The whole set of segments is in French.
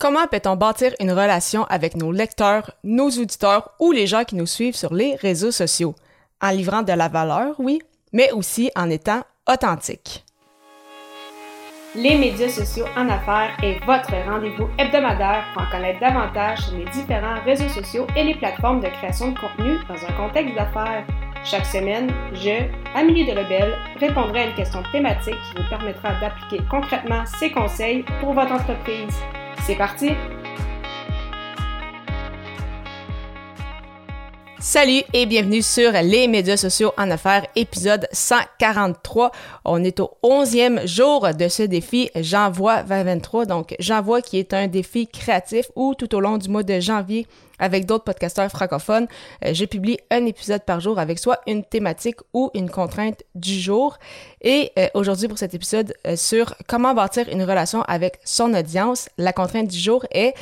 Comment peut-on bâtir une relation avec nos lecteurs, nos auditeurs ou les gens qui nous suivent sur les réseaux sociaux? En livrant de la valeur, oui, mais aussi en étant authentique. Les médias sociaux en affaires est votre rendez-vous hebdomadaire pour en connaître davantage sur les différents réseaux sociaux et les plateformes de création de contenu dans un contexte d'affaires. Chaque semaine, je, Amélie Delebel, répondrai à une question thématique qui vous permettra d'appliquer concrètement ces conseils pour votre entreprise. C'est parti! Salut et bienvenue sur les médias sociaux en affaires, épisode 143. On est au 11e jour de ce défi J'envoie 2023. Donc, J'envoie qui est un défi créatif où tout au long du mois de janvier, avec d'autres podcasteurs francophones, euh, je publie un épisode par jour avec soit une thématique ou une contrainte du jour. Et euh, aujourd'hui, pour cet épisode euh, sur comment bâtir une relation avec son audience, la contrainte du jour est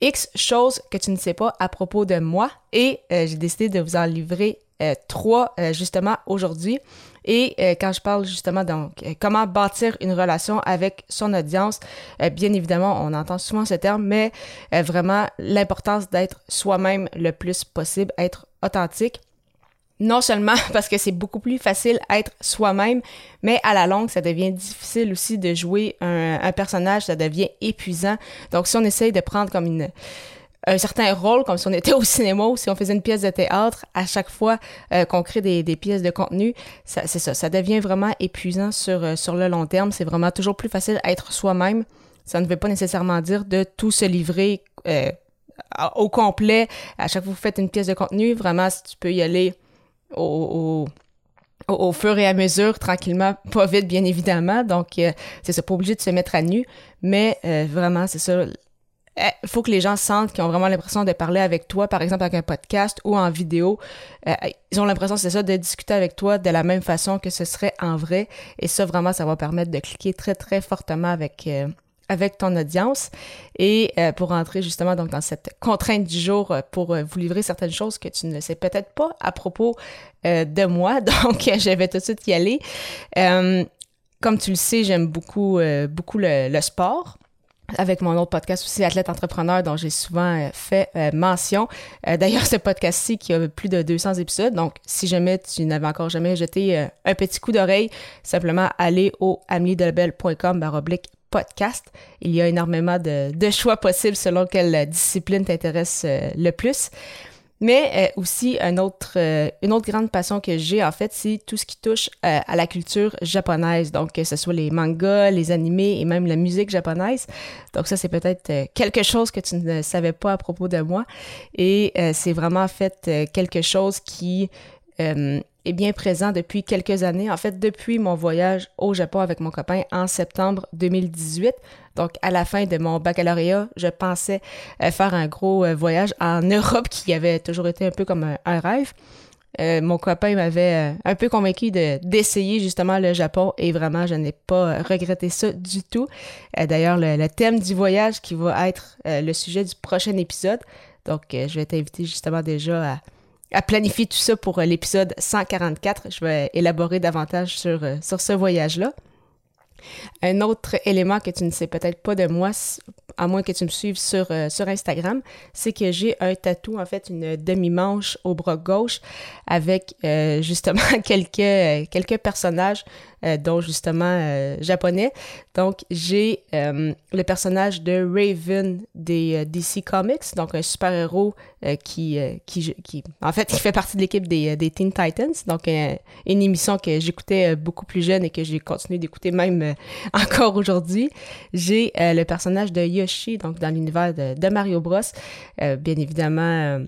X choses que tu ne sais pas à propos de moi et euh, j'ai décidé de vous en livrer euh, trois euh, justement aujourd'hui. Et quand je parle justement donc comment bâtir une relation avec son audience, bien évidemment on entend souvent ce terme, mais vraiment l'importance d'être soi-même le plus possible, être authentique non seulement parce que c'est beaucoup plus facile être soi-même, mais à la longue, ça devient difficile aussi de jouer un, personnage, ça devient épuisant. Donc, si on essaye de prendre comme une, un certain rôle, comme si on était au cinéma ou si on faisait une pièce de théâtre, à chaque fois euh, qu'on crée des, des, pièces de contenu, c'est ça, ça devient vraiment épuisant sur, euh, sur le long terme. C'est vraiment toujours plus facile d'être soi-même. Ça ne veut pas nécessairement dire de tout se livrer euh, au complet. À chaque fois que vous faites une pièce de contenu, vraiment, si tu peux y aller au, au, fur et à mesure, tranquillement, pas vite, bien évidemment. Donc, euh, c'est ça, pas obligé de se mettre à nu, mais euh, vraiment, c'est ça. Il eh, faut que les gens sentent qu'ils ont vraiment l'impression de parler avec toi, par exemple avec un podcast ou en vidéo. Euh, ils ont l'impression, c'est ça, de discuter avec toi de la même façon que ce serait en vrai. Et ça, vraiment, ça va permettre de cliquer très, très fortement avec, avec ton audience et euh, pour entrer justement donc dans cette contrainte du jour euh, pour euh, vous livrer certaines choses que tu ne sais peut-être pas à propos de moi. Donc, je vais tout de suite y aller. comme tu le sais, j'aime beaucoup, beaucoup le, sport avec mon autre podcast aussi, Athlète Entrepreneur, dont j'ai souvent fait mention. D'ailleurs, ce podcast-ci qui a plus de 200 épisodes, donc si jamais tu n'avais encore jamais jeté un petit coup d'oreille, simplement aller au ameliedelbel.com baroblique podcast. Il y a énormément de, choix possibles selon quelle discipline t'intéresse euh, le plus. Mais euh, aussi, euh, une autre grande passion que j'ai, en fait, c'est tout ce qui touche à la culture japonaise. Donc, que ce soit les mangas, les animés et même la musique japonaise. Donc, ça, c'est peut-être quelque chose que tu ne savais pas à propos de moi. Et c'est vraiment, en fait, quelque chose qui bien présent depuis quelques années. En fait, depuis mon voyage au Japon avec mon copain en septembre 2018. Donc, à la fin de mon baccalauréat, je pensais euh, faire un gros euh, voyage en Europe qui avait toujours été un peu comme un, rêve. Euh, mon copain m'avait un peu convaincu d'essayer justement le Japon et vraiment, je n'ai pas regretté ça du tout. D'ailleurs, le, le, thème du voyage qui va être le sujet du prochain épisode. Donc, je vais t'inviter justement déjà à à planifier tout ça pour euh, l'épisode 144. Je vais élaborer davantage sur, euh, sur ce voyage-là. Un autre élément que tu ne sais peut-être pas de moi, à moins que tu me suives sur, euh, sur Instagram, c'est que j'ai un tatou, en fait, une demi-manche au bras gauche avec justement quelques, quelques personnages dont justement japonais. Donc, j'ai le personnage de Raven des DC Comics, donc un super-héros qui, qui, qui, en fait, qui fait partie de l'équipe des, des, Teen Titans, donc une émission que j'écoutais beaucoup plus jeune et que j'ai continué d'écouter même encore aujourd'hui. J'ai le personnage de Yoshi, donc dans l'univers de, de, Mario Bros. bien évidemment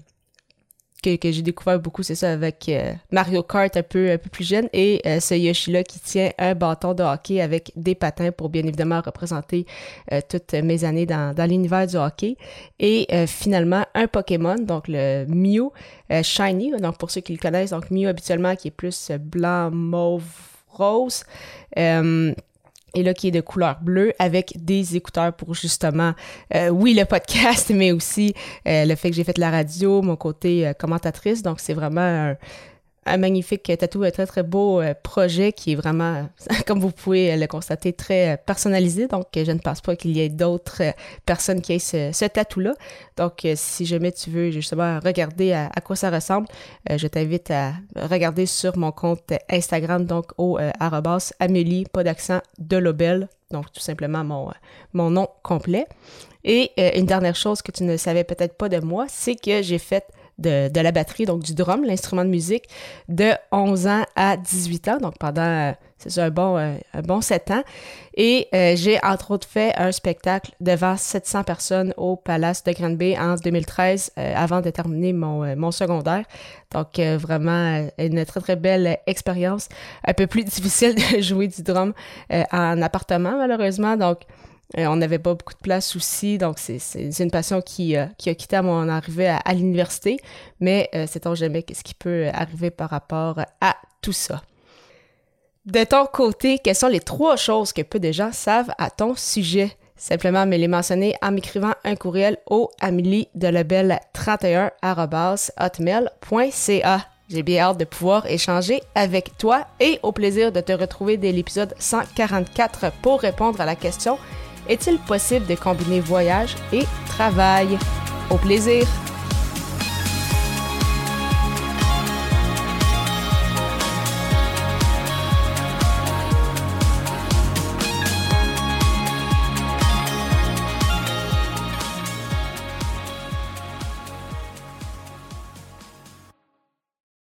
que, j'ai découvert beaucoup, c'est ça, avec euh, Mario Kart un peu, un peu plus jeune, et euh, ce Yoshi-là qui tient un bâton de hockey avec des patins pour bien évidemment représenter euh, toutes mes années dans, dans l'univers du hockey. Et finalement, un Pokémon, donc le Mew Shiny, donc pour ceux qui le connaissent, donc Mew habituellement qui est plus blanc, mauve, rose et là qui est de couleur bleue avec des écouteurs pour justement, euh, oui, le podcast, mais aussi euh, le fait que j'ai fait de la radio, mon côté euh, commentatrice. Donc, c'est vraiment un magnifique tatou, un très très beau euh, projet qui est vraiment, comme vous pouvez le constater, très personnalisé. Donc, je ne pense pas qu'il y ait d'autres personnes qui aient ce, tatou-là. Donc, si jamais tu veux justement regarder à, quoi ça ressemble, je t'invite à regarder sur mon compte Instagram, donc au arrobas Amélie, pas d'accent, de. Donc, tout simplement mon nom complet. Et une dernière chose que tu ne savais peut-être pas de moi, c'est que j'ai fait de, la batterie, donc du drum, l'instrument de musique, de 11 ans à 18 ans, donc pendant, euh, c'est un bon, euh, un bon 7 ans. Et euh, j'ai entre autres fait un spectacle devant 700 personnes au Palace de Granby en 2013, avant de terminer mon, mon secondaire. Donc vraiment une très très belle expérience, un peu plus difficile de jouer du drum en appartement malheureusement, donc euh, on n'avait pas beaucoup de place aussi, donc c'est une passion qui, euh, qui, a quitté à mon arrivée à, l'université, mais euh, sait-on jamais qu'est-ce qui peut arriver par rapport à tout ça. De ton côté, quelles sont les trois choses que peu de gens savent à ton sujet? Simplement me les mentionner en m'écrivant un courriel au amélie de 31 hotmail.ca. J'ai bien hâte de pouvoir échanger avec toi et au plaisir de te retrouver dès l'épisode 144 pour répondre à la question est-il possible de combiner voyage et travail? Au plaisir!